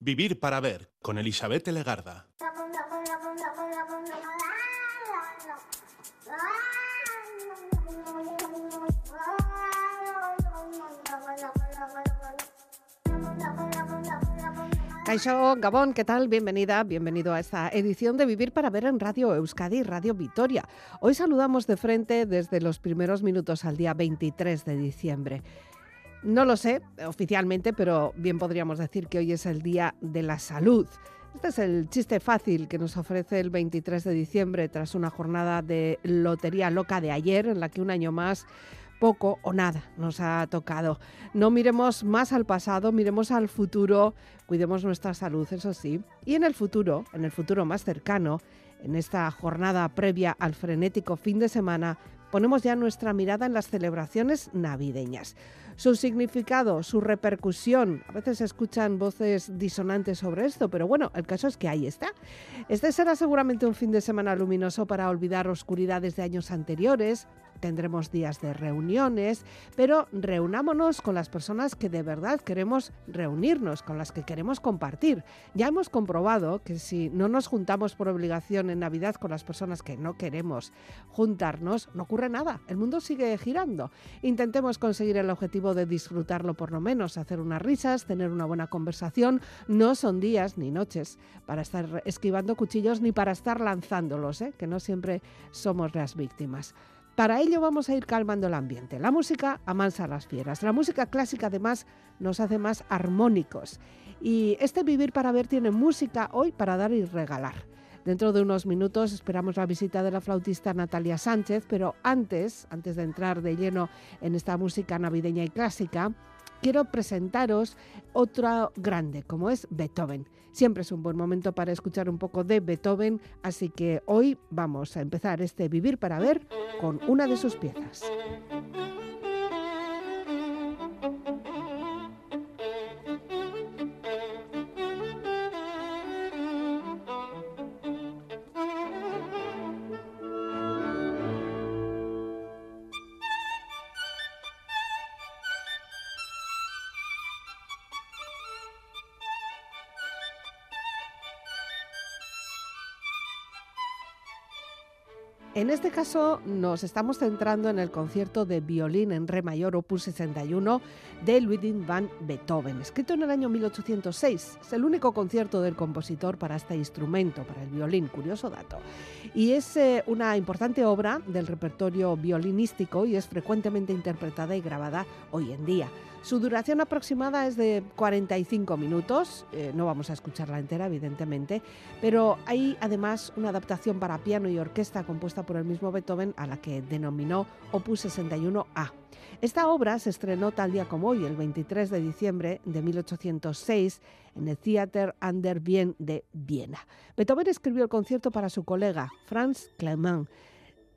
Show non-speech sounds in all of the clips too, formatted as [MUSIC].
Vivir para ver con Elizabeth Legarda. Caixo Gabón, ¿qué tal? Bienvenida, bienvenido a esta edición de Vivir para Ver en Radio Euskadi Radio Vitoria. Hoy saludamos de frente desde los primeros minutos al día 23 de diciembre. No lo sé oficialmente, pero bien podríamos decir que hoy es el Día de la Salud. Este es el chiste fácil que nos ofrece el 23 de diciembre tras una jornada de lotería loca de ayer en la que un año más poco o nada nos ha tocado. No miremos más al pasado, miremos al futuro, cuidemos nuestra salud, eso sí. Y en el futuro, en el futuro más cercano, en esta jornada previa al frenético fin de semana, ponemos ya nuestra mirada en las celebraciones navideñas. Su significado, su repercusión, a veces se escuchan voces disonantes sobre esto, pero bueno, el caso es que ahí está. Este será seguramente un fin de semana luminoso para olvidar oscuridades de años anteriores, tendremos días de reuniones, pero reunámonos con las personas que de verdad queremos reunirnos, con las que queremos compartir. Ya hemos comprobado que si no nos juntamos por obligación en Navidad con las personas que no queremos juntarnos, no ocurre nada, el mundo sigue girando. Intentemos conseguir el objetivo de disfrutarlo por lo menos, hacer unas risas, tener una buena conversación. No son días ni noches para estar esquivando cuchillos ni para estar lanzándolos, ¿eh? que no siempre somos las víctimas. Para ello vamos a ir calmando el ambiente. La música amansa las fieras. La música clásica además nos hace más armónicos. Y este Vivir para Ver tiene música hoy para dar y regalar. Dentro de unos minutos esperamos la visita de la flautista Natalia Sánchez, pero antes, antes de entrar de lleno en esta música navideña y clásica, quiero presentaros otra grande, como es Beethoven. Siempre es un buen momento para escuchar un poco de Beethoven, así que hoy vamos a empezar este Vivir para Ver con una de sus piezas. En este caso nos estamos centrando en el concierto de violín en re mayor opus 61 de Ludwig van Beethoven, escrito en el año 1806. Es el único concierto del compositor para este instrumento, para el violín, curioso dato. Y es eh, una importante obra del repertorio violinístico y es frecuentemente interpretada y grabada hoy en día. Su duración aproximada es de 45 minutos, eh, no vamos a escucharla entera evidentemente, pero hay además una adaptación para piano y orquesta compuesta por el mismo Beethoven a la que denominó Opus 61A. Esta obra se estrenó tal día como hoy, el 23 de diciembre de 1806, en el Theater an der Wien de Viena. Beethoven escribió el concierto para su colega Franz Clement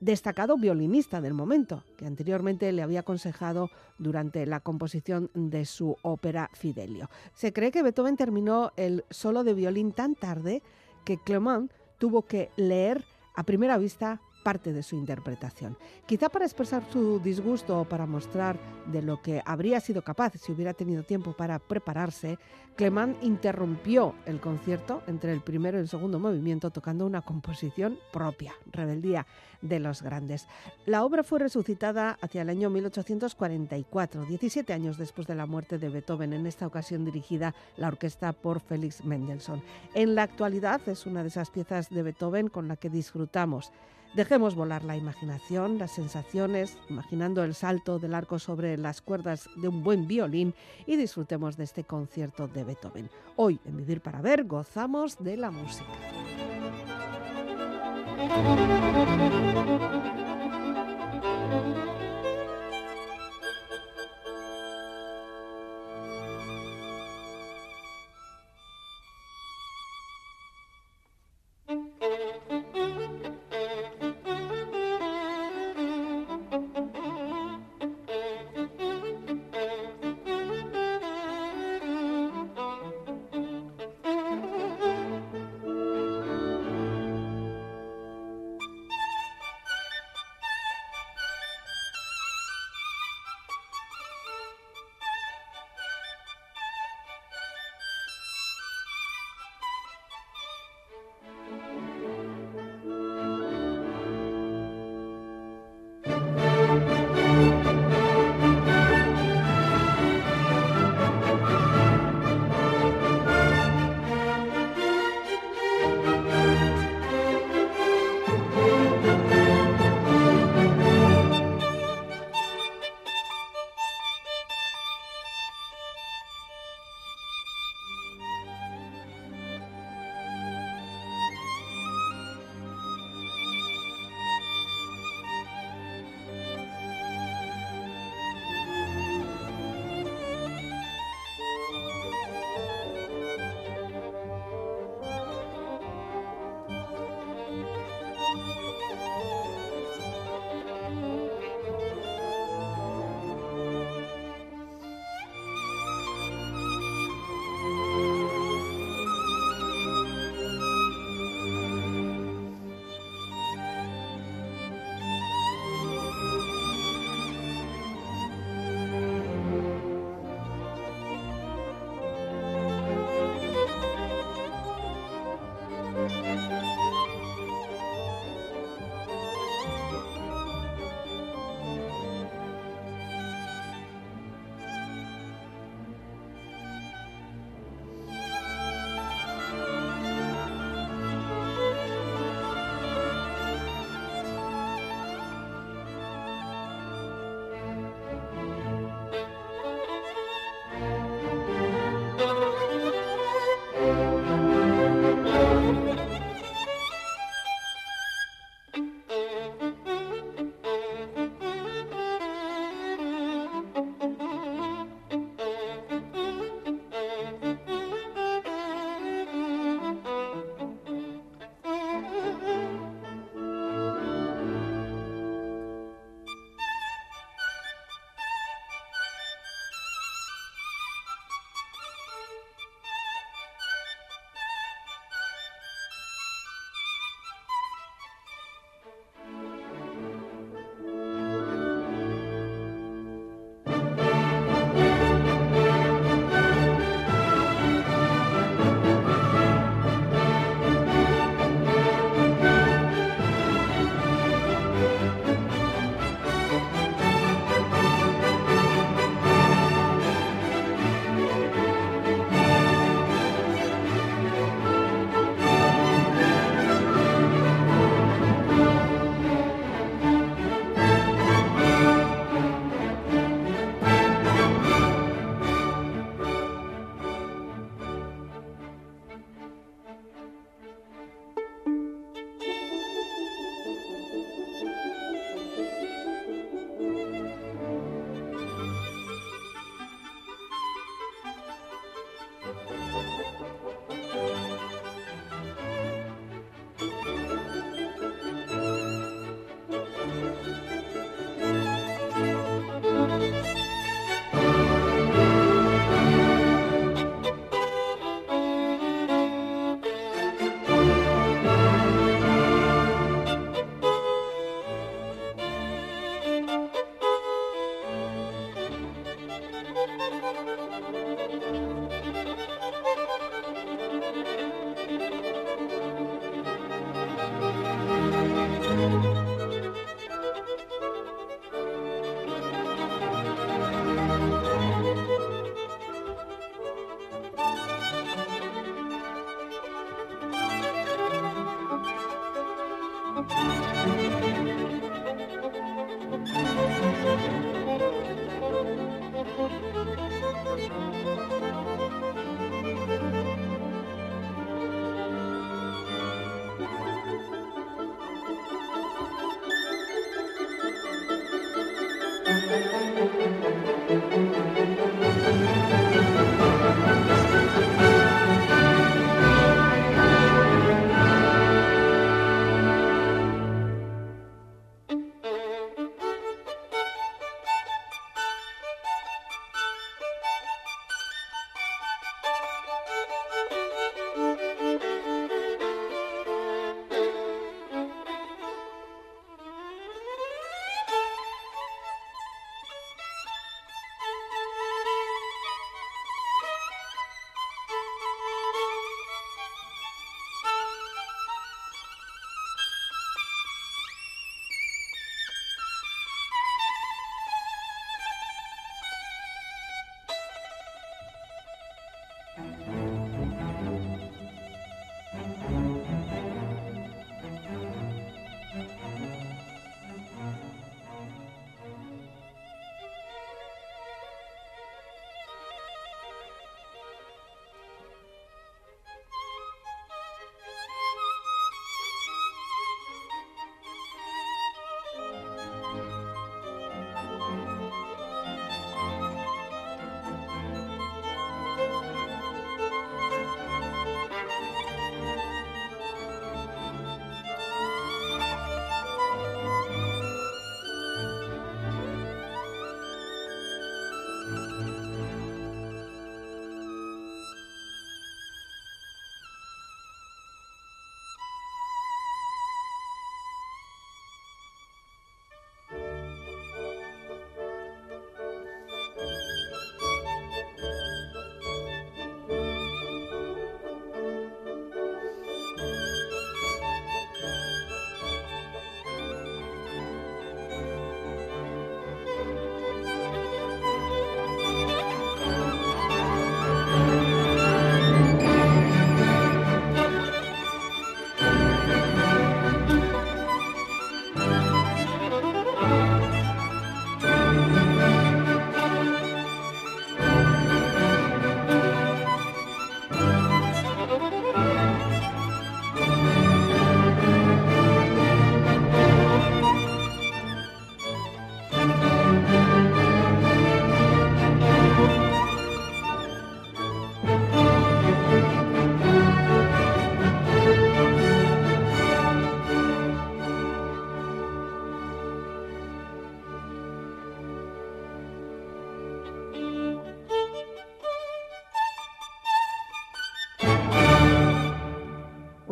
destacado violinista del momento, que anteriormente le había aconsejado durante la composición de su ópera Fidelio. Se cree que Beethoven terminó el solo de violín tan tarde que Clement tuvo que leer a primera vista parte de su interpretación. Quizá para expresar su disgusto o para mostrar de lo que habría sido capaz si hubiera tenido tiempo para prepararse, Clement interrumpió el concierto entre el primero y el segundo movimiento tocando una composición propia, Rebeldía de los Grandes. La obra fue resucitada hacia el año 1844, 17 años después de la muerte de Beethoven, en esta ocasión dirigida la orquesta por Félix Mendelssohn. En la actualidad es una de esas piezas de Beethoven con la que disfrutamos Dejemos volar la imaginación, las sensaciones, imaginando el salto del arco sobre las cuerdas de un buen violín y disfrutemos de este concierto de Beethoven. Hoy en Vivir para Ver gozamos de la música.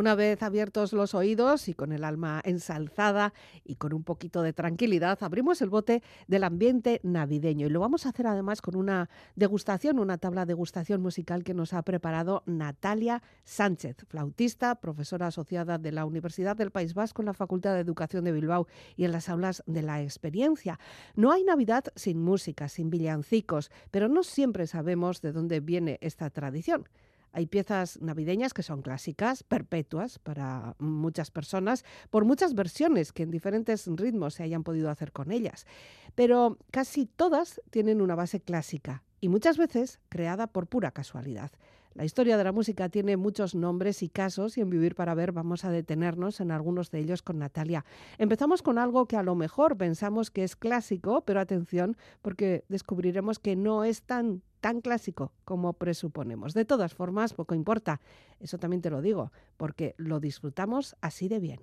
Una vez abiertos los oídos y con el alma ensalzada y con un poquito de tranquilidad, abrimos el bote del ambiente navideño y lo vamos a hacer además con una degustación, una tabla de degustación musical que nos ha preparado Natalia Sánchez, flautista, profesora asociada de la Universidad del País Vasco en la Facultad de Educación de Bilbao y en las aulas de la experiencia. No hay Navidad sin música, sin villancicos, pero no siempre sabemos de dónde viene esta tradición. Hay piezas navideñas que son clásicas, perpetuas para muchas personas, por muchas versiones que en diferentes ritmos se hayan podido hacer con ellas. Pero casi todas tienen una base clásica y muchas veces creada por pura casualidad. La historia de la música tiene muchos nombres y casos y en Vivir para Ver vamos a detenernos en algunos de ellos con Natalia. Empezamos con algo que a lo mejor pensamos que es clásico, pero atención porque descubriremos que no es tan tan clásico como presuponemos. De todas formas, poco importa, eso también te lo digo, porque lo disfrutamos así de bien.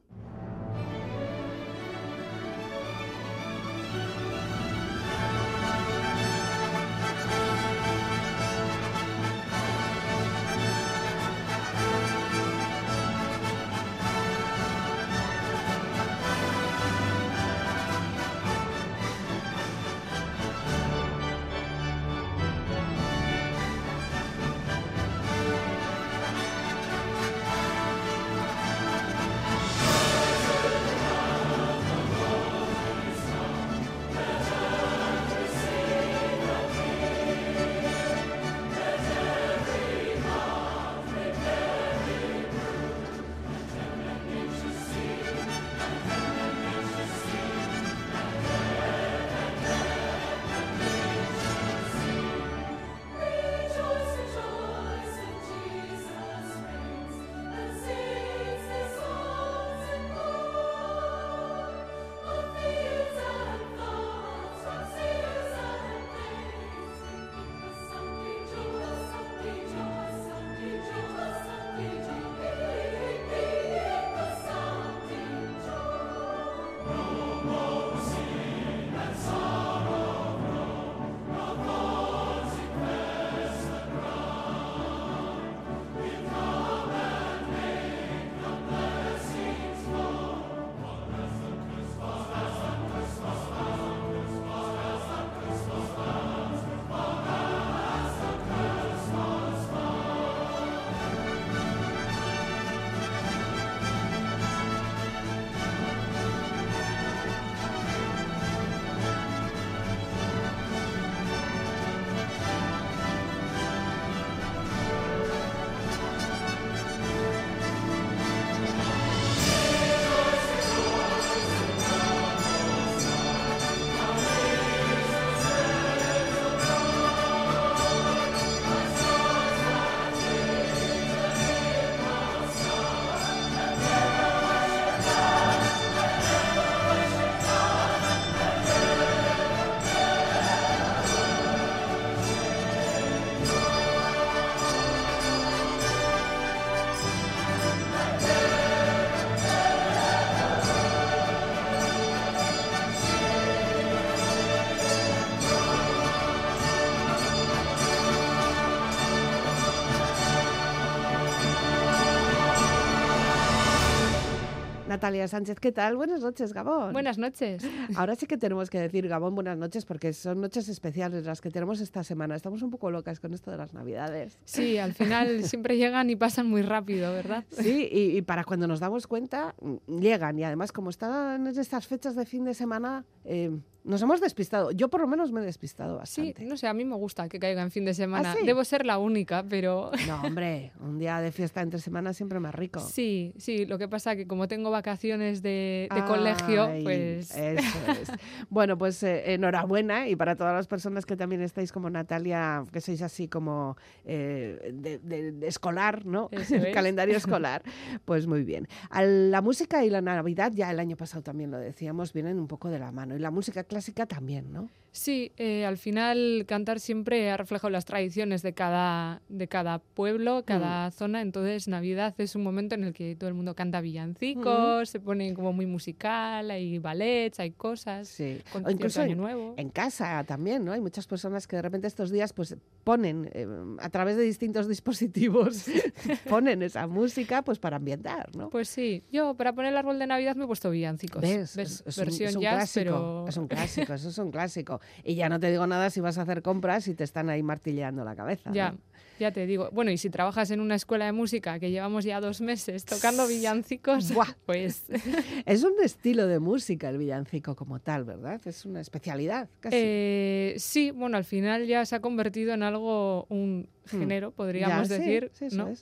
Natalia Sánchez, ¿qué tal? Buenas noches, Gabón. Buenas noches. [LAUGHS] Ahora sí que tenemos que decir, Gabón, buenas noches, porque son noches especiales las que tenemos esta semana. Estamos un poco locas con esto de las Navidades. Sí, al final [LAUGHS] siempre llegan y pasan muy rápido, ¿verdad? Sí, y, para cuando nos damos cuenta, llegan. Y además, como están en estas fechas de fin de semana, eh, nos hemos despistado. Yo por lo menos me he despistado bastante. Sí, no sé, a mí me gusta que caiga en fin de semana. ¿Ah, Debo ser la única, pero... No, hombre, un día de fiesta entre semana siempre más rico. [LAUGHS] Sí, sí, lo que pasa que como tengo vacaciones de, colegio, pues... Eso es. [LAUGHS] bueno, pues eh, enhorabuena y para todas las personas que también estáis como Natalia, que sois así como eh, de, escolar, ¿no? [LAUGHS] El calendario escolar, pues muy bien. la música y la Navidad, ya el año pasado también lo decíamos, vienen un poco de la mano. Y la música clásica también, ¿no? Sí, eh, al final cantar siempre ha reflejado las tradiciones de cada, de cada pueblo, cada mm. zona. Entonces, Navidad es un momento en el que todo el mundo canta villancicos, se pone como muy musical, hay ballets, hay cosas. Sí. o incluso Año Nuevo. En, casa también, ¿no? Hay muchas personas que de repente estos días pues ponen eh, a través de distintos dispositivos [LAUGHS] ponen esa música pues para ambientar, ¿no? Pues sí. Yo para poner el árbol de Navidad me he puesto villancicos. ¿Ves? Es, Versión un, clásico, Es un clásico, eso es un clásico. Y ya no te digo nada si vas a hacer compras y te están ahí martilleando la cabeza. Ya. Ya te digo, bueno, y si trabajas en una escuela de música que llevamos ya dos meses tocando villancicos, [LAUGHS] pues... [LAUGHS] es un estilo de música el villancico como tal, ¿verdad? Es una especialidad, casi. Eh, sí, bueno, al final ya se ha convertido en algo, un hmm. género, podríamos decir, ¿no?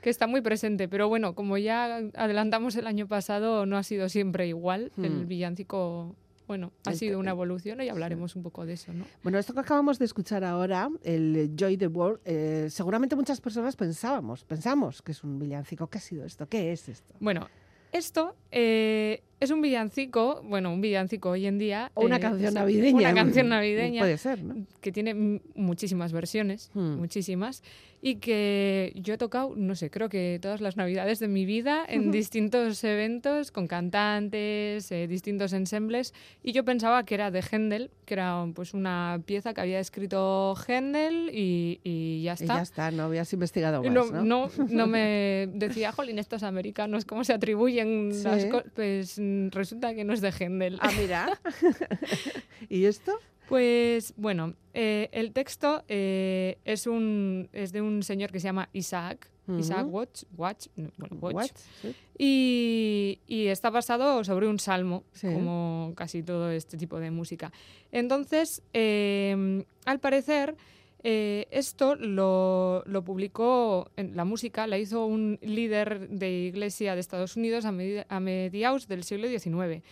que está muy presente, pero bueno, como ya adelantamos el año pasado, no ha sido siempre igual. El hmm. villancico bueno, ha sido una evolución y hablaremos un poco de eso, ¿no? Bueno, esto que acabamos de escuchar ahora, el Joy the World, eh, seguramente muchas personas pensábamos, pensamos que es un villancico. ¿Qué ha sido esto? ¿Qué es esto? Bueno, esto eh, es un villancico, bueno, un villancico hoy en día. O una eh, canción navideña. Una canción navideña. Puede ser, ¿no? Que tiene muchísimas versiones, Hmm. muchísimas. Y que yo he tocado, no sé, creo que todas las navidades de mi vida en distintos eventos, con cantantes, eh, distintos ensembles. Y yo pensaba que era de Händel, que era pues una pieza que había escrito Händel y, y ya Y está. ya está, no habías investigado más, No, ¿no? no, no [LAUGHS] me decía, jolín, estos americanos, ¿cómo se atribuyen Sí. las cosas? Pues resulta que no es de Händel. Ah, mira. [LAUGHS] ¿Y esto? Pues bueno, eh, el texto eh, es, un, es de un señor que se llama Isaac, Isaac. Watch, Watch, no, bueno, Watch, What? Sí. y, y está basado sobre un salmo, Sí. como casi todo este tipo de música. Entonces, eh, al parecer, eh, esto lo, lo publicó, en la música la hizo un líder de iglesia de Estados Unidos a, medi- a mediados del siglo XIX.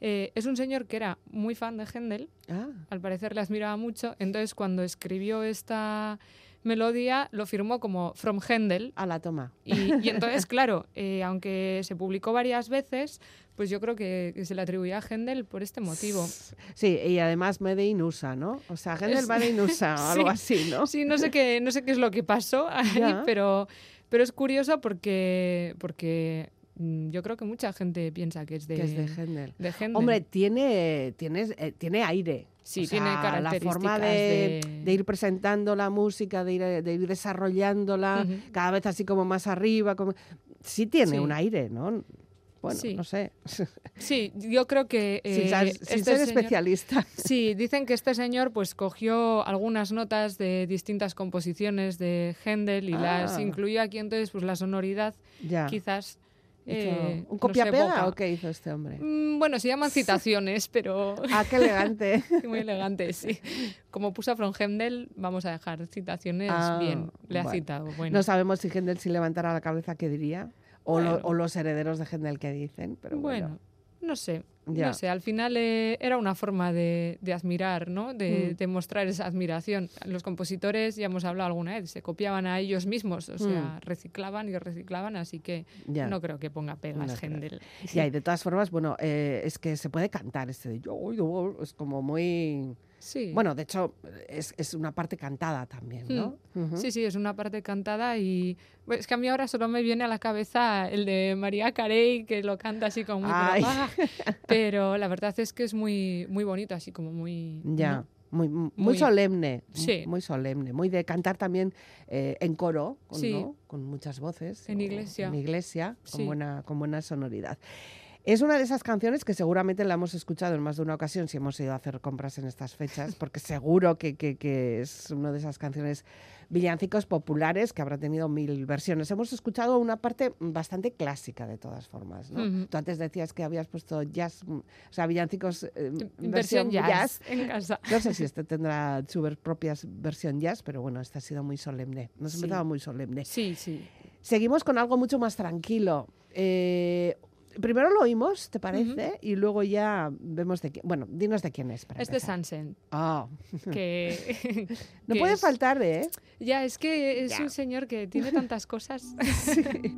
Eh, es un señor que era muy fan de Händel, Ah, al parecer le admiraba mucho, entonces cuando escribió esta melodía lo firmó como From Händel, a la toma. y, y entonces, claro, eh, aunque se publicó varias veces, pues yo creo que, que se le atribuía a Händel por este motivo. [LAUGHS] Sí, y además Made in USA, ¿no? O sea, Händel Made in USA, o [LAUGHS] algo Sí, así, ¿no? Sí, no sé qué, no sé qué es lo que pasó ahí, pero, pero es curioso porque, porque mm, yo creo que mucha gente piensa que es de, Que es de Händel. de Händel. Hombre, tiene, tienes, eh, tiene aire. Sí, O sea, tiene La características forma de, de- de ir presentando la música, de ir, de ir desarrollándola, Ujú. cada vez así como más arriba. Como... Sí tiene Sí. un aire, ¿no? Bueno, Sí. no sé. [LAUGHS] Sí, yo creo que sin eh, ser, sin este ser señor- especialista. [LAUGHS] Sí, dicen que este señor pues cogió algunas notas de distintas composiciones de Händel y las Ah. incluyó aquí, entonces pues la sonoridad Ya. quizás... Eh, ¿Un copia-pega o qué hizo este hombre? Mm, Bueno, se llaman [LAUGHS] citaciones, pero Ah, qué elegante. [LAUGHS] muy elegantes, sí. Como puso From Händel, vamos a dejar citaciones Ah, bien. Le ha bueno. citado, bueno. No sabemos si Händel si levantara la cabeza qué diría, o, lo- Bueno. o los herederos de Händel qué dicen, pero bueno. bueno, no sé. Ya. No sé, al final eh, era una forma de, de admirar, ¿no? De, Mm. de mostrar esa admiración. Los compositores, ya hemos hablado alguna vez, se copiaban a ellos mismos, o sea, reciclaban y reciclaban, así que Mm. Ya. no creo que ponga pegas No. Händel. Ya, y de todas formas, bueno, eh, es que se puede cantar este de yo, yo, es como muy... Sí. Bueno, de hecho, es, es una parte cantada también, ¿no? Ujú. Sí, sí, es una parte cantada y es que a mí ahora solo me viene a la cabeza el de María Carey que lo canta así como muy. "Ah", [LAUGHS] pero la verdad es que es muy muy bonito, así como muy Ya. ¿no? Muy, muy, Muy- solemne, Sí. muy solemne, muy de cantar también eh, en coro, con, Sí. ¿no? con muchas voces. En o iglesia. En iglesia, con, buena, con buena sonoridad. Es una de esas canciones que seguramente la hemos escuchado en más de una ocasión si hemos ido a hacer compras en estas fechas, porque seguro que, que- que es una de esas canciones villancicos populares que habrá tenido mil versiones. Hemos escuchado una parte bastante clásica de todas formas. ¿no? Tú antes decías que habías puesto jazz, mm, o sea, villancicos eh, versión jazz, en casa. no sé si este tendrá su propia versión jazz, pero bueno, este ha sido muy solemne. Nos Sí. empezaba muy solemne. Sí, sí. Seguimos con algo mucho más tranquilo. Eh, primero lo oímos, ¿te parece? Y luego ya vemos de quién. Bueno, dinos de quién es. Para Es de. Sansen, Ah, que [LAUGHS] no que puede es- faltar, ¿eh? Ya, es que es Ya. un señor que tiene tantas cosas. [LAUGHS] Et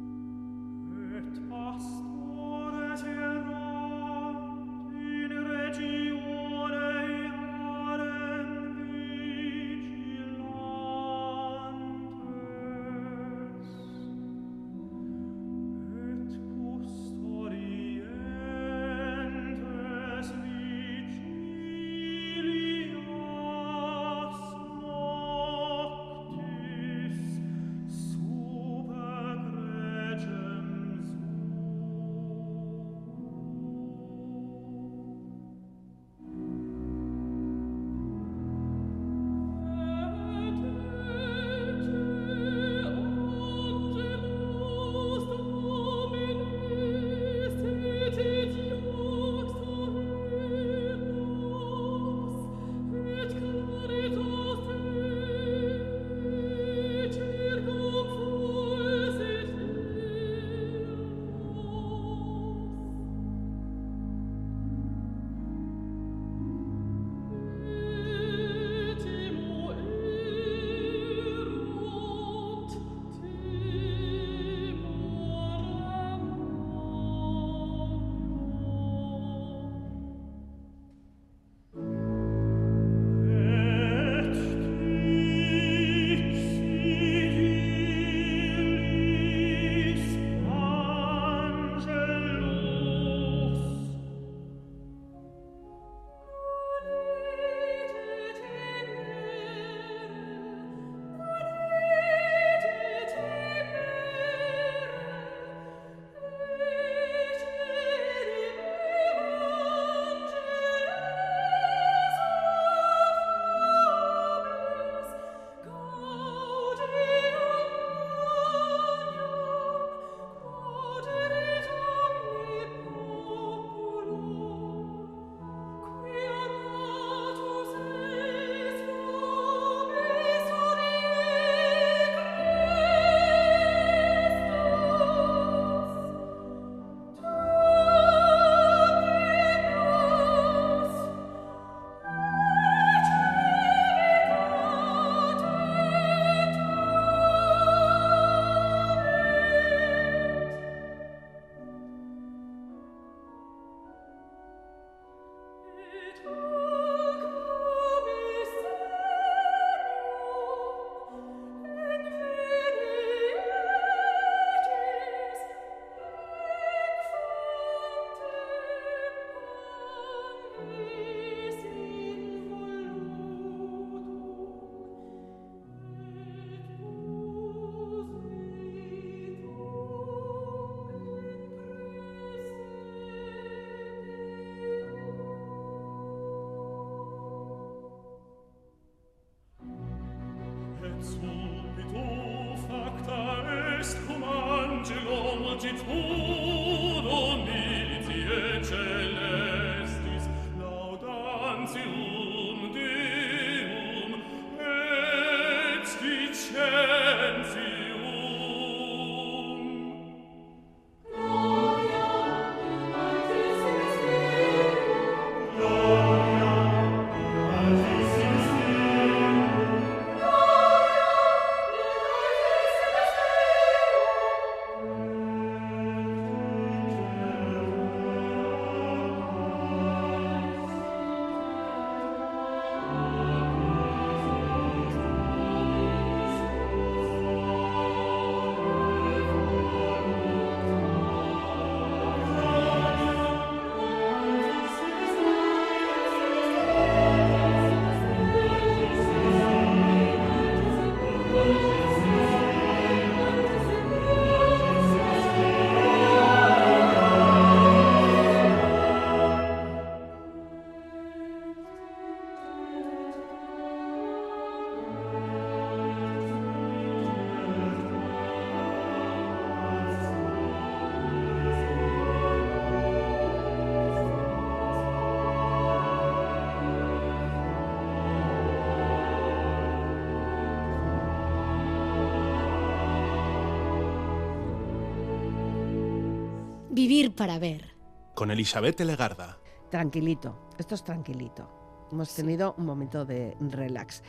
Vivir para ver. Con Elizabeth Legarda. Tranquilito, esto es tranquilito. Hemos tenido un momento de relax.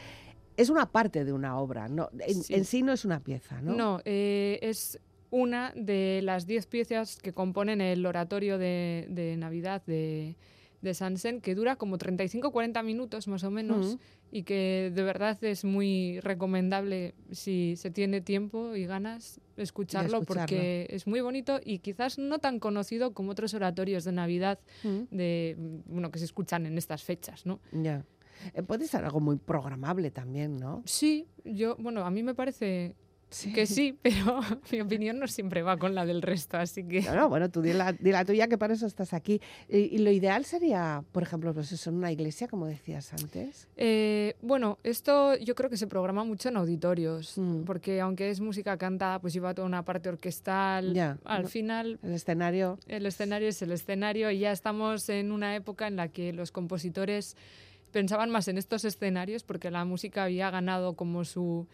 Es una parte de una obra, no, en sí, en sí no es una pieza, ¿no? No, eh, es una de las diez piezas que componen el oratorio de, de Navidad de, de Sansen, que dura como 35-40 minutos más o menos y que de verdad es muy recomendable si se tiene tiempo y ganas escucharlo, escucharlo. porque es muy bonito y quizás no tan conocido como otros oratorios de Navidad de bueno que se escuchan en estas fechas, ¿no? Ya. Eh, puede ser algo muy programable también, ¿no? Sí, yo bueno, a mí me parece que sí, [LAUGHS] pero [LAUGHS] mi opinión no siempre va con la del resto, así que No, no, bueno, tú di la, di la tuya, que para eso estás aquí. Y, y lo ideal sería, por ejemplo, pues eso, en una iglesia, como decías antes. Eh, bueno, esto yo creo que se programa mucho en auditorios, Mm. porque aunque es música cantada, pues lleva toda una parte orquestal. Ya, Al no- final, El escenario. el escenario es el escenario y ya estamos en una época en la que los compositores pensaban más en estos escenarios porque la música había ganado como su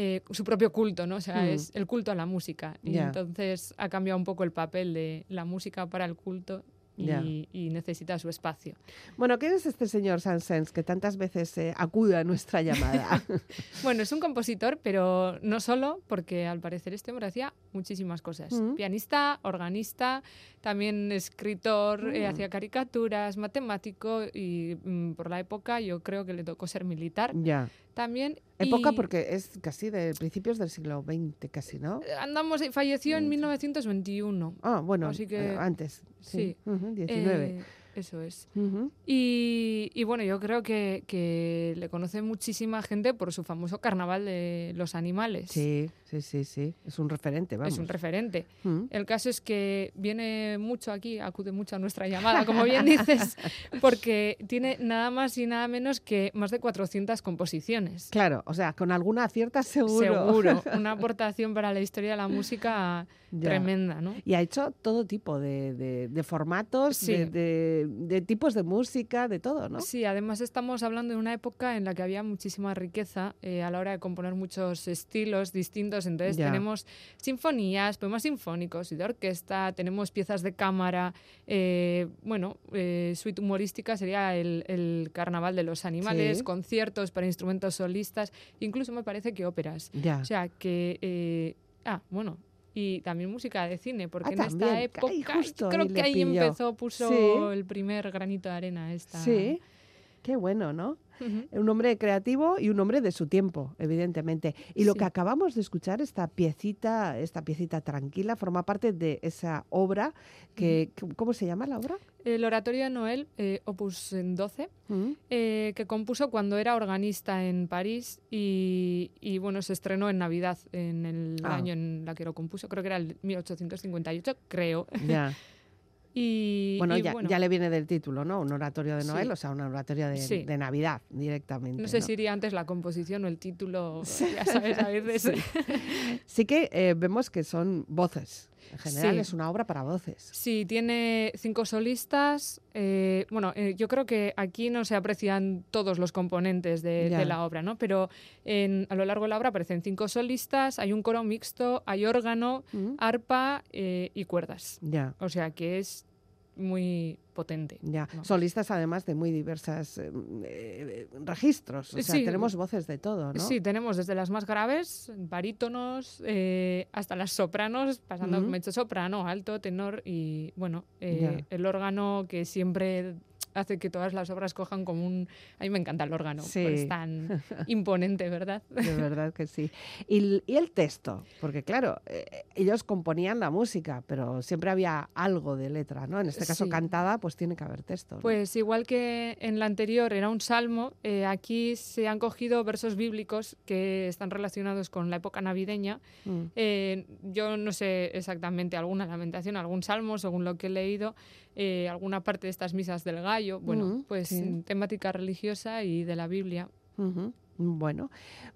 eh, su propio culto, ¿no? O sea, Mm. es el culto a la música. Y entonces ha cambiado un poco el papel de la música para el culto y, necesita su espacio. Bueno, ¿quién es este señor Sansens que tantas veces eh, acude a nuestra llamada? [LAUGHS] Bueno, es un compositor, pero no solo, porque al parecer este hombre hacía muchísimas cosas. Mm. Pianista, organista, también escritor, eh, Mm. hacía caricaturas, matemático y mm, por la época yo creo que le tocó ser militar ya. También. Época y porque es casi de principios del siglo XX, casi, ¿no? Andamos, falleció en Mm. 1921. Ah, bueno, Así que- eh, antes. Sí. sí. Ujú, 19. Eh, eso es. Y, y bueno, yo creo que, que le conoce muchísima gente por su famoso carnaval de los animales. Sí, sí, sí, sí. Es un referente, vamos. Es un referente. El caso es que viene mucho aquí, acude mucho a nuestra llamada, como bien dices, [LAUGHS] porque tiene nada más y nada menos que más de 400 composiciones. Claro, o sea, con alguna acierta seguro. Seguro, [LAUGHS] una aportación para la historia de la música Ya. tremenda, ¿no? Y ha hecho todo tipo de, de- de formatos, Sí. de, de- de tipos de música, de todo, ¿no? Sí, además estamos hablando de una época en la que había muchísima riqueza eh, a la hora de componer muchos estilos distintos. Entonces Ya. tenemos sinfonías, poemas sinfónicos y de orquesta, tenemos piezas de cámara, eh, bueno, eh, suite humorística sería el, el Carnaval de los Animales, Sí. conciertos para instrumentos solistas, incluso me parece que óperas. Ya. O sea que... eh, ah, bueno. Y también música de cine, porque Ah, en esta también, época justo creo que ahí empezó, puso Sí. el primer granito de arena esta. Sí. Qué bueno, ¿no? Un hombre creativo y un hombre de su tiempo, evidentemente. Y lo Sí. que acabamos de escuchar, esta piecita, esta piecita tranquila, forma parte de esa obra que, ¿cómo se llama la obra? El oratorio de Noel, eh, opus 12, Mm. eh, que compuso cuando era organista en París y, y, bueno, se estrenó en Navidad, en el Ah. año en la que lo compuso, creo que era el 1858, creo. Ya. [LAUGHS] Y, Bueno, y ya, bueno, ya le viene del título, ¿no? Un oratorio de Sí. Noel, o sea, un oratorio de, Sí. de Navidad directamente. no sé si iría antes la composición o el título, ya sabes, a veces. [LAUGHS] Sí que eh, vemos que son voces. En general Sí. es una obra para voces. Sí, tiene cinco solistas. eh, bueno, eh, yo creo que aquí no se aprecian todos los componentes de, la obra, ¿no? Pero en- a lo largo de la obra aparecen cinco solistas, hay un coro mixto, hay órgano, Mm, arpa eh, y cuerdas. Ya, O sea que es muy potente. ya. Vamos. Solistas además de muy diversos registros. O sea, Sí. tenemos voces de todo, ¿no? Sí, tenemos desde las más graves, barítonos, eh, hasta las sopranos, pasando Ujú. mezzo soprano, alto, tenor y, bueno, eh, el órgano que siempre hace que todas las obras cojan como un... A mí me encanta el órgano, Sí. pues es tan [LAUGHS] imponente, ¿verdad? De verdad que sí. Y, y el texto, porque claro, eh, ellos componían la música, pero siempre había algo de letra, ¿no? En este caso Sí. cantada, pues tiene que haber texto. ¿no? Pues igual que en la anterior era un salmo, eh, aquí se han cogido versos bíblicos que están relacionados con la época navideña Mm, Eh, yo no sé exactamente alguna lamentación, algún salmo, según lo que he leído, eh, alguna parte de estas misas del gallo, bueno, Mm, pues sí. temática religiosa y de la Biblia. Bueno,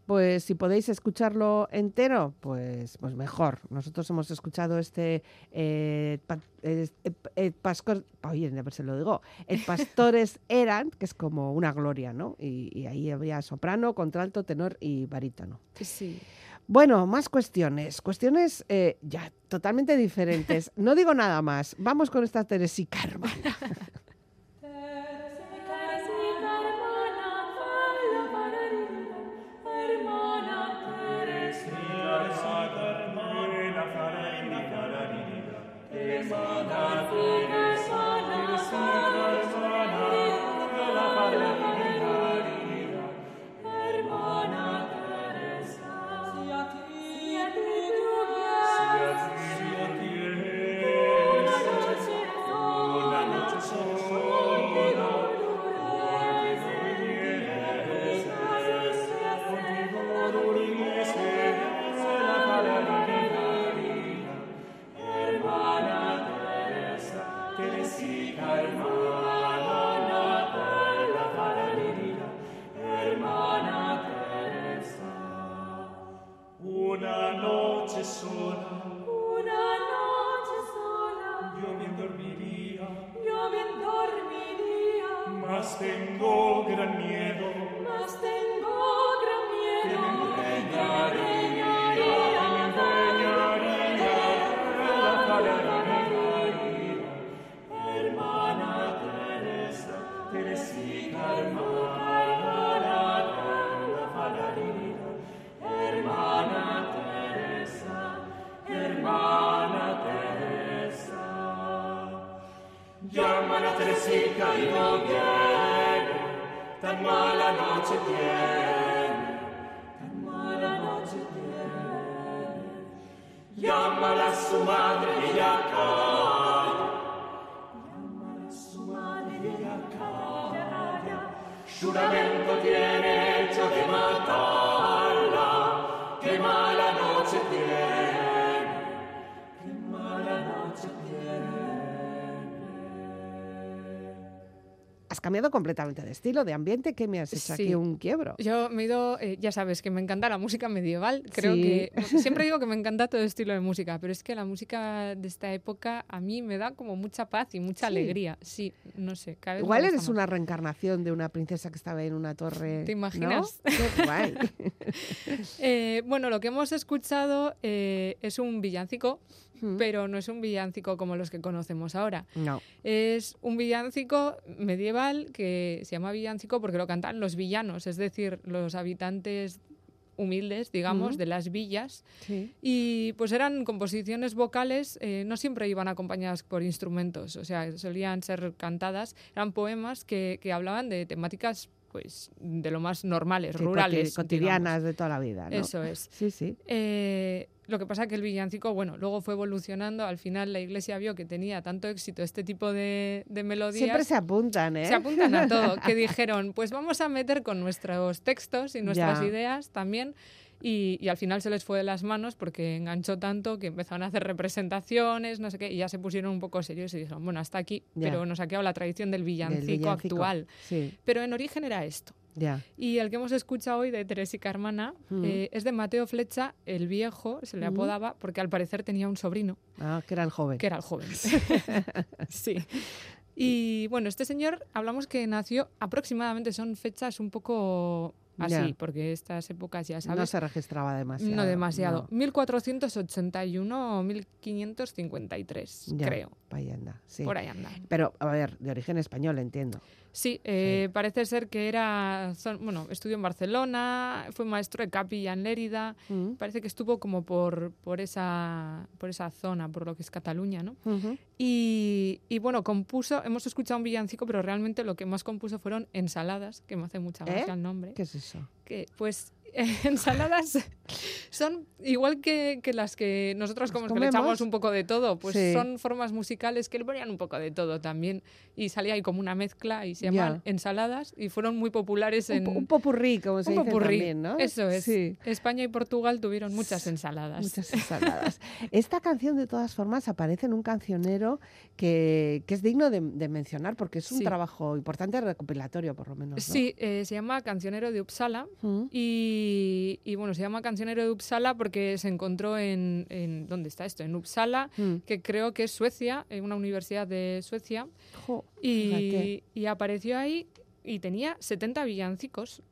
pues si podéis escucharlo entero, pues, pues mejor. Nosotros hemos escuchado este eh, pa- eh, eh, pascor- oye, a ver si lo digo, el [LAUGHS] Pastores eran, que es como una gloria, ¿no? Y, y ahí había soprano, contralto, tenor y barítono. Sí. Bueno, más cuestiones. Cuestiones eh, ya totalmente diferentes. No digo nada más. Vamos con esta Teresica hermana. [LAUGHS] tengo gran miedo. Llámala su madre ella cambiado completamente de estilo, de ambiente. ¿Qué me has hecho Sí. aquí un quiebro? Yo me he ido, eh, ya sabes que me encanta la música medieval. Creo Sí. que [LAUGHS] siempre digo que me encanta todo estilo de música, pero es que la música de esta época a mí me da como mucha paz y mucha Sí. alegría. Sí, no sé. Cada vez me Igual eres una reencarnación de una princesa que estaba en una torre. ¿Te ¿no? imaginas? [LAUGHS] Qué guay. [LAUGHS] Eh, bueno, lo que hemos escuchado eh, es un villancico, Mm. pero no es un villancico como los que conocemos ahora. no. Es un villancico medieval que se llama villancico porque lo cantan los villanos, es decir, los habitantes humildes, digamos, de las villas. Sí. Y pues eran composiciones vocales, eh, no siempre iban acompañadas por instrumentos, o sea, solían ser cantadas, eran poemas que, que hablaban de temáticas pues de lo más normales, Sí, rurales. coti- cotidianas de toda la vida. ¿no? Eso es. Sí, sí. Eh, lo que pasa que el villancico, bueno, luego fue evolucionando. Al final la iglesia vio que tenía tanto éxito este tipo de, de melodías. Siempre se apuntan, ¿eh? se apuntan a todo. Que [LAUGHS] dijeron, pues vamos a meter con nuestros textos y nuestras Ya. ideas también. Y, y al final se les fue de las manos porque enganchó tanto que empezaron a hacer representaciones, no sé qué, y ya se pusieron un poco serios y dijeron, bueno, hasta aquí, pero nos ha quedado la tradición del Del villancico, actual. Sí. Pero en origen era esto. Y el que hemos escuchado hoy de Teresica Hermana eh, es de Mateo Flecha, el viejo, se le apodaba, porque al parecer tenía un sobrino. Ah, que era el joven. Que era el joven. [LAUGHS] sí. Y bueno, este señor, hablamos que nació aproximadamente, son fechas un poco así, porque estas épocas ya sabes. No se registraba demasiado. No demasiado. 1481 o 1553, creo. Por ahí anda, sí. Por ahí anda. Pero, a ver, de origen español, entiendo. Sí, eh, parece ser que era, bueno, estudió en Barcelona, fue maestro de capilla en Lérida, mm. parece que estuvo como por, por, esa, por esa zona, por lo que es Cataluña, ¿no? y, y, bueno, compuso, hemos escuchado un villancico, pero realmente lo que más compuso fueron ensaladas, que me hace mucha gracia ¿Eh? el nombre. ¿Qué es eso? Que, pues [LAUGHS] ensaladas son igual que, que, las que nosotros como que le echamos un poco de todo, pues son formas musicales que le ponían un poco de todo también y salía ahí como una mezcla y se llaman ensaladas y fueron muy populares en... Un, popurrí, como se dice también, ¿no? Eso es. España y Portugal tuvieron muchas ensaladas. Muchas [LAUGHS] ensaladas. Esta canción de todas formas aparece en un cancionero que, que es digno de, mencionar porque es un trabajo importante recopilatorio por lo menos. Sí, eh, se llama Cancionero de Uppsala mm. y y, bueno, se llama Cancionero de Uppsala porque se encontró en, ¿dónde está esto? En Uppsala, mm. que creo que es Suecia, en una universidad de Suecia. y, y, apareció ahí y tenía 70 villancicos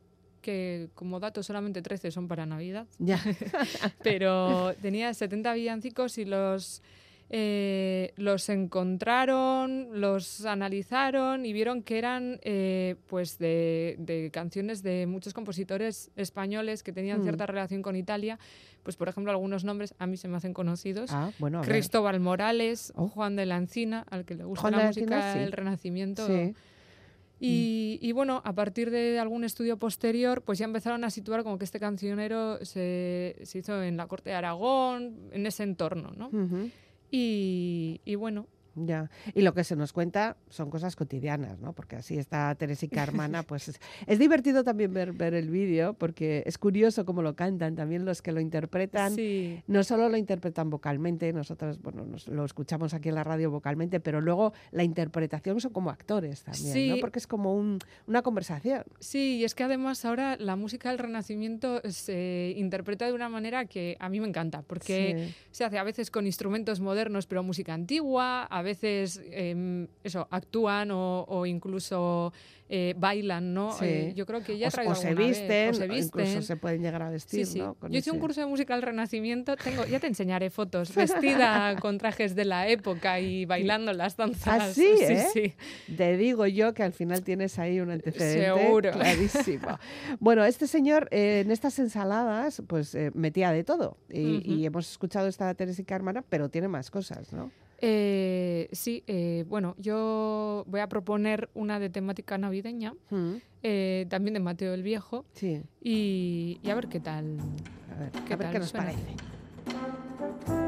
que como dato solamente 13 son para Navidad. Ya. [LAUGHS] Pero tenía 70 villancicos y los eh, los encontraron, los analizaron y vieron que eran eh, pues de, canciones de muchos compositores españoles que tenían mm. cierta relación con Italia. Pues por ejemplo algunos nombres a mí se me hacen conocidos. Ah, Cristóbal Morales, oh. Juan de la Encina, al que le gusta la música del Renacimiento. Y, y, bueno, a partir de algún estudio posterior, pues ya empezaron a situar como que este cancionero se, se hizo en la corte de Aragón, en ese entorno, ¿no? Y, y bueno, ya, y lo que se nos cuenta son cosas cotidianas, ¿no? Porque así está Teresica Hermana, pues es, divertido también ver, ver el vídeo, porque es curioso cómo lo cantan, también los que lo interpretan, no solo lo interpretan vocalmente, nosotros, bueno, nos, lo escuchamos aquí en la radio vocalmente, pero luego la interpretación son como actores también, ¿no? Porque es como un, una conversación. Sí, y es que además ahora la música del Renacimiento se interpreta de una manera que a mí me encanta, porque se hace a veces con instrumentos modernos, pero música antigua, a veces em, eso, actúan o, o incluso eh, bailan, ¿no? Eh, yo creo que ya o, o se visten, se visten. incluso se pueden llegar a vestir, ¿no? yo hice un curso de música al Renacimiento, tengo, ya te enseñaré fotos, [LAUGHS] vestida con trajes de la época y bailando las danzas. Así, ¿Ah, ¿eh? Sí, Te digo yo que al final tienes ahí un antecedente Seguro. clarísimo. bueno, este señor en estas ensaladas pues metía de todo y, y hemos escuchado esta Teresa Hermana, pero tiene más cosas, ¿no? Eh, sí, eh, bueno, yo voy a proponer una de temática navideña, mm. eh, también de Mateo el Viejo, sí. y, a ver qué tal. A ver qué, tal qué nos parece.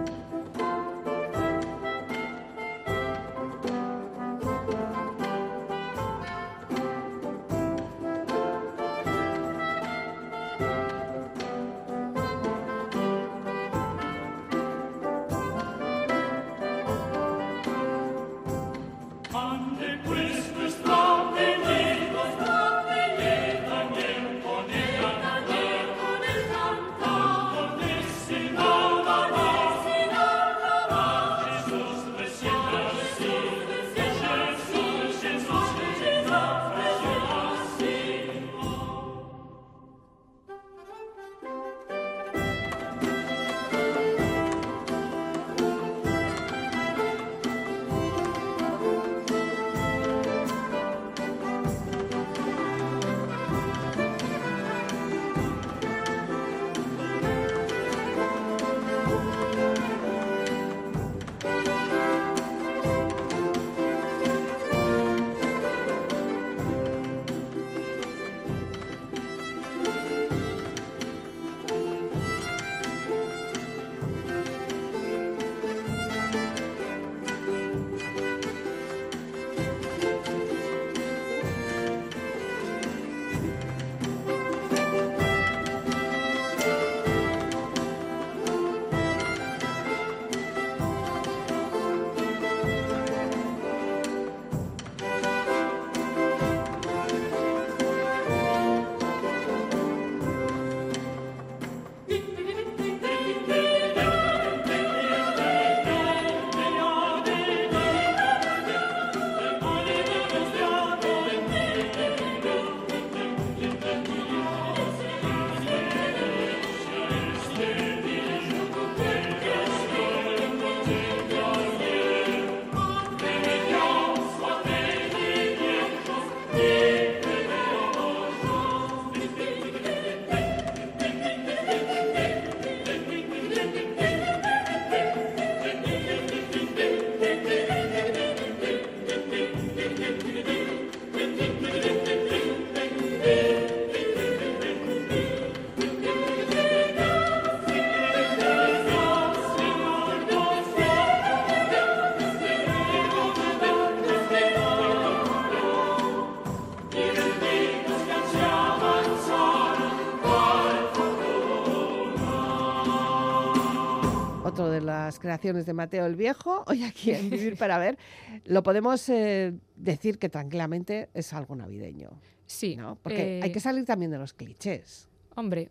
Creaciones de Mateo el Viejo, hoy aquí en Vivir para Ver, lo podemos eh, decir que tranquilamente es algo navideño. Sí. ¿no? Porque hay que eh, salir también de los clichés. Hombre,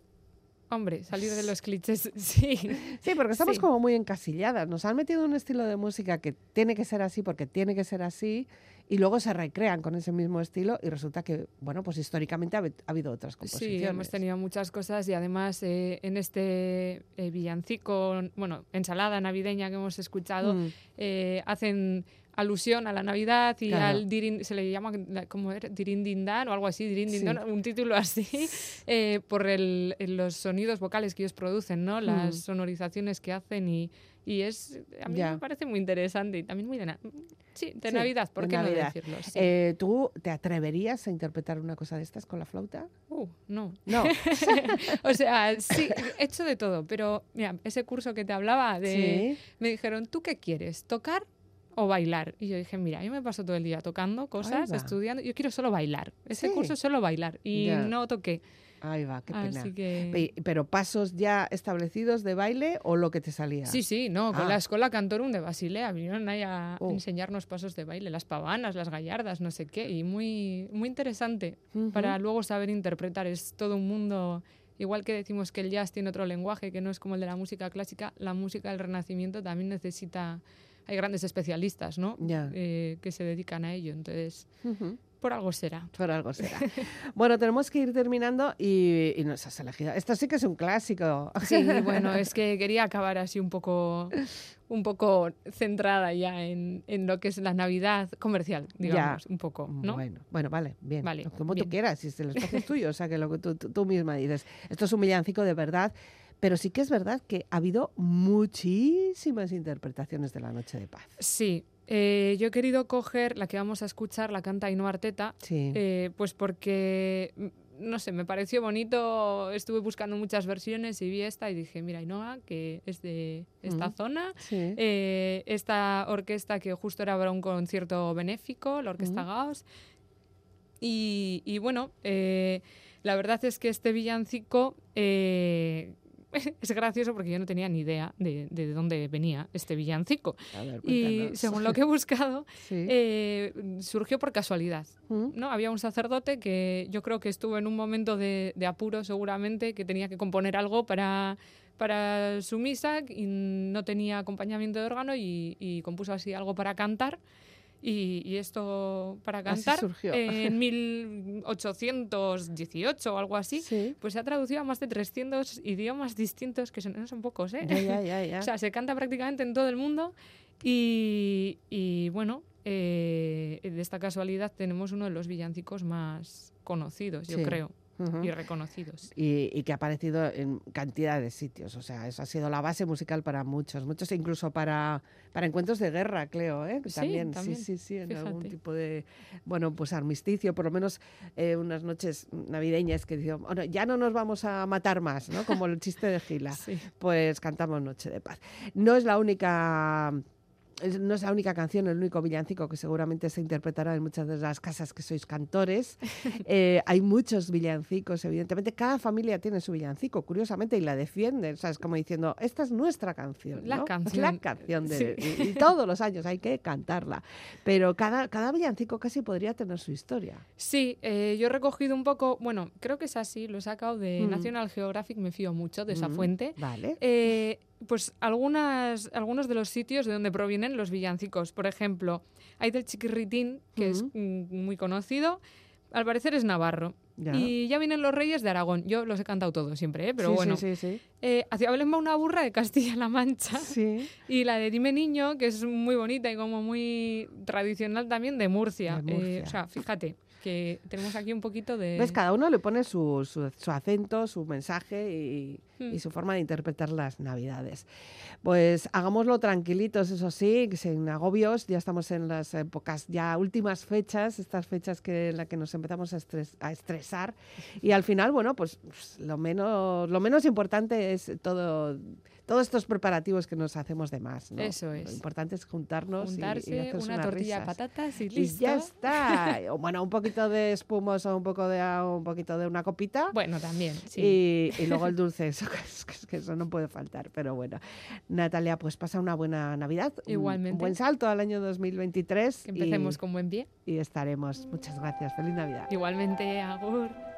Hombre, salir de los clichés, [LAUGHS] sí. Sí, porque estamos como muy encasilladas. Nos han metido un estilo de música que tiene que ser así porque tiene que ser así y luego se recrean con ese mismo estilo y resulta que, bueno, pues históricamente ha, habido otras composiciones. Sí, hemos tenido muchas cosas y además eh, en este eh, villancico, bueno, ensalada navideña que hemos escuchado, mm. eh, hacen alusión a la Navidad y al dirin, se le llama como dirindindán o algo así, dirindindán, un título así, [LAUGHS] eh, por el, los sonidos vocales que ellos producen, ¿no? Las mm. sonorizaciones que hacen y, y es a mí me parece muy interesante y también muy de, sí, de Navidad, ¿por qué no decirlo? Eh, ¿Tú te atreverías a interpretar una cosa de estas con la flauta? Uh, no. No. [LAUGHS] [LAUGHS] o sea, sí, he hecho de todo, pero mira, ese curso que te hablaba de me dijeron, "¿Tú qué quieres? ¿Tocar o bailar. Y yo dije, mira, yo me paso todo el día tocando cosas, estudiando, yo quiero solo bailar. Ese curso es solo bailar y no toqué. Ahí va, qué pena. Pero pasos ya establecidos de baile o lo que te salía. Sí, sí, no, con la ah. Escuela Cantorum de Basilea vinieron ahí a oh. enseñarnos pasos de baile, las pavanas, las gallardas, no sé qué, y muy, muy interesante para luego saber interpretar. Es todo un mundo igual que decimos que el jazz tiene otro lenguaje que no es como el de la música clásica, la música del Renacimiento también necesita hay grandes especialistas, ¿no? Eh, que se dedican a ello. Entonces, por algo será. Por algo será. [LAUGHS] bueno, tenemos que ir terminando y, y, nos has elegido. Esto sí que es un clásico. Sí, [LAUGHS] bueno, es que quería acabar así un poco, un poco centrada ya en, en lo que es la Navidad comercial, digamos, un poco, ¿no? Bueno, bueno, vale, bien. Como tú quieras, si el espacio es tuyo, o sea, que lo que tú, tú misma dices. Esto es un villancico de verdad pero sí que es verdad que ha habido muchísimas interpretaciones de la Noche de Paz. Sí, eh, yo he querido coger la que vamos a escuchar, la canta Ainhoa Arteta, eh, pues porque, mm, no sé, me pareció bonito, estuve buscando muchas versiones y vi esta y dije, mira, Ainhoa, que es de esta zona, eh, esta orquesta que justo era para un concierto benéfico, la Orquesta Gaos, y, bueno, la verdad es que este villancico [LAUGHS] es gracioso porque yo no tenía ni idea de, de dónde venía este villancico. y según lo [LAUGHS] que he buscado, eh, surgió por casualidad. ¿Mm? ¿no? Había un sacerdote que yo creo que estuvo en un momento de, de apuro seguramente, que tenía que componer algo para, para su misa y no tenía acompañamiento de órgano y, y compuso así algo para cantar. Y, esto para cantar en [LAUGHS] 1818 o algo así, pues se ha traducido a más de 300 idiomas distintos, que son, no son pocos, ¿eh? [LAUGHS] o sea, se canta prácticamente en todo el mundo y, y bueno, eh, de esta casualidad tenemos uno de los villancicos más conocidos, yo creo y reconocidos. Y, que ha aparecido en cantidad de sitios. O sea, eso ha sido la base musical para muchos, muchos incluso para, para encuentros de guerra, creo, ¿eh? Sí, también, sí, sí, sí, en algún tipo de, bueno, pues armisticio, por lo menos eh, unas noches navideñas que digo, bueno, ya no nos vamos a matar más, ¿no? Como el chiste de Gila. [LAUGHS] Pues cantamos Noche de Paz. No es la única no es la única canción, el único villancico que seguramente se interpretará en muchas de las casas que sois cantores. [LAUGHS] Eh, hay muchos villancicos, evidentemente. Cada familia tiene su villancico, curiosamente, y la defiende. O sea, es como diciendo, esta es nuestra canción. La canción. La canción de, y, todos los años hay que cantarla. Pero cada, cada villancico casi podría tener su historia. Sí, eh, yo he recogido un poco, bueno, creo que es así, lo he sacado de mm. National Geographic, me fío mucho de esa mm, fuente. Vale. Eh, pues algunas, algunos de los sitios de donde provienen los villancicos. Por ejemplo, hay del Chiquirritín, que es muy conocido. Al parecer es navarro. Y ya vienen los reyes de Aragón. Yo los he cantado todos siempre, ¿eh? pero bueno. Sí, sí, eh, hacia Belén va una burra de Castilla-La Mancha. Y la de Dime Niño, que es muy bonita y como muy tradicional también de Murcia. Eh, o sea, fíjate que tenemos aquí un poquito de... ¿Ves? Cada uno le pone su, su, acento, su mensaje y, y, hmm. su forma de interpretar las navidades. Pues hagámoslo tranquilitos, eso sí, sin agobios. Ya estamos en las épocas, ya últimas fechas, estas fechas que, en las que nos empezamos a, a estresar. Y al final, bueno, pues lo, menos, lo menos importante es todo todos estos preparativos que nos hacemos de más. ¿no? Eso es. Lo importante es juntarnos Juntarse, y, una tortilla de patatas y listo. Y ya está. bueno, un poquito de espumoso, un poco de un poquito de una copita. Bueno, también, sí. Y, luego el dulce, [LAUGHS] eso, que eso no puede faltar. Pero bueno, Natalia, pues pasa una buena Navidad. Igualmente. Un buen salto al año 2023. Que empecemos con buen pie. Y estaremos. Muchas gracias. Feliz Navidad. Igualmente, Agur.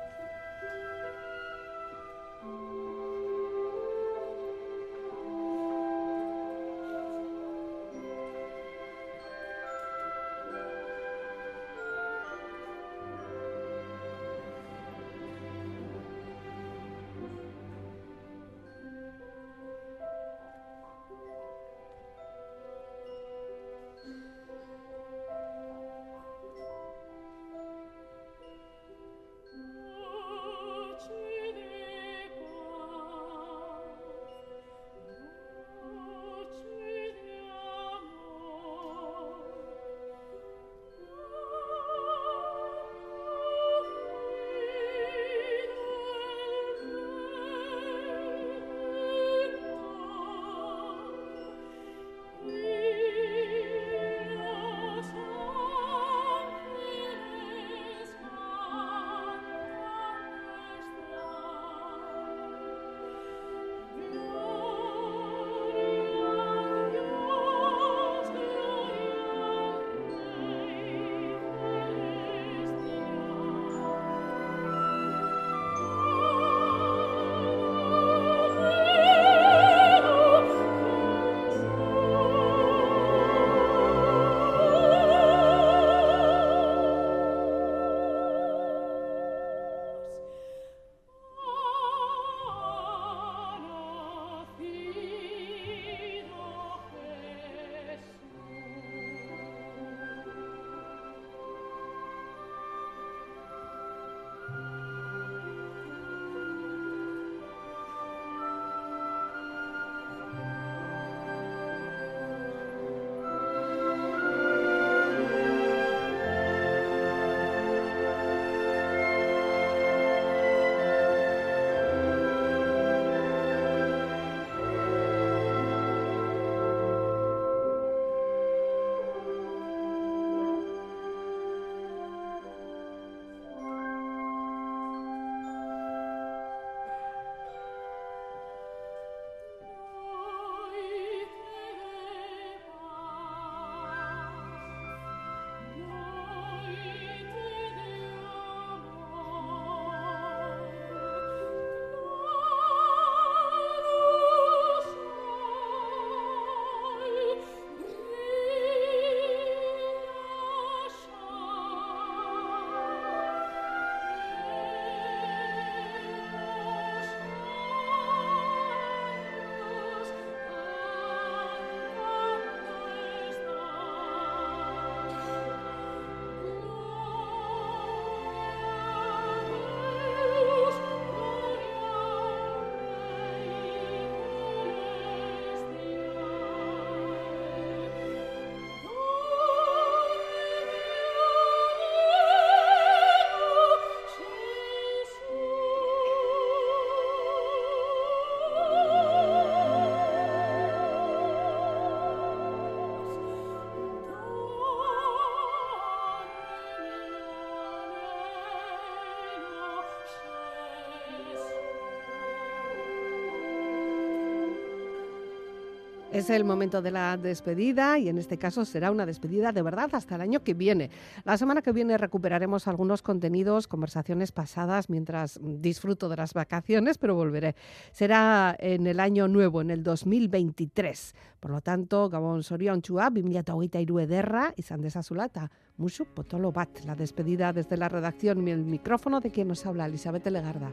Es el momento de la despedida y en este caso será una despedida de verdad hasta el año que viene. La semana que viene recuperaremos algunos contenidos, conversaciones pasadas mientras disfruto de las vacaciones, pero volveré. Será en el año nuevo, en el 2023. Por lo tanto, Gabón Sorion Chua, 2023 ederra, izan dezazulata, musu potolo bat. La despedida desde la redacción y el micrófono de quien nos habla, Elizabeth Legarda.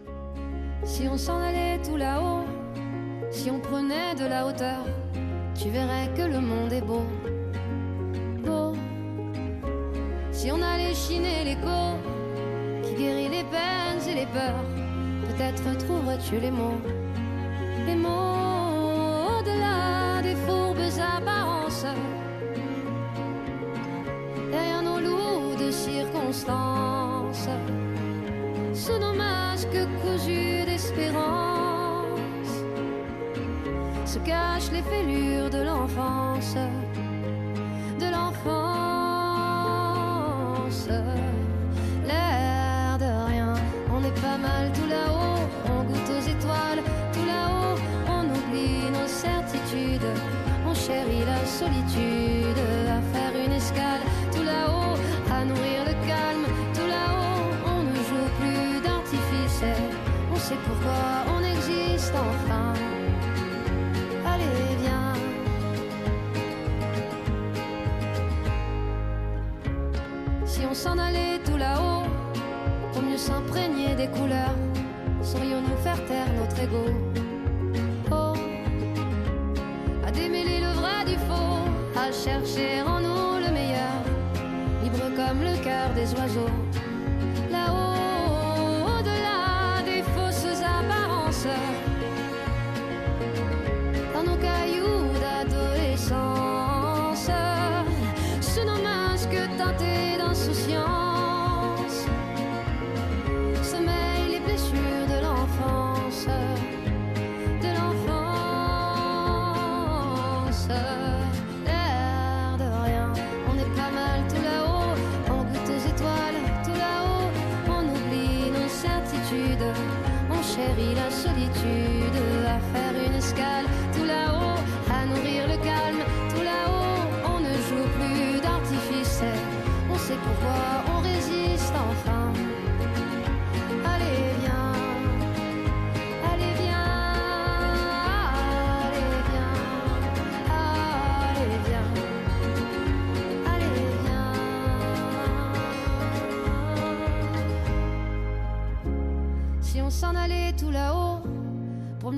Si on s'en allait tout là-haut, si on prenait de la hauteur, tu verrais que le monde est beau, beau. Si on allait chiner l'écho qui guérit les peines et les peurs, peut-être trouverais-tu les mots, les mots au-delà des fourbes apparences, derrière nos lourdes circonstances, sous nos masques cousus d'espérance se cachent les fêlures de l'enfance, de l'enfance. L'air de rien, on est pas mal tout là-haut, on goûte aux étoiles, tout là-haut, on oublie nos certitudes, on chérit la solitude, à faire une escale, tout là-haut, à nourrir le calme, tout là-haut, on ne joue plus d'artifice, on sait pourquoi on existe enfin. On s'en allait tout là-haut, pour mieux s'imprégner des couleurs, saurions-nous faire taire notre ego Oh, à démêler le vrai du faux, à chercher en nous le meilleur, libre comme le cœur des oiseaux.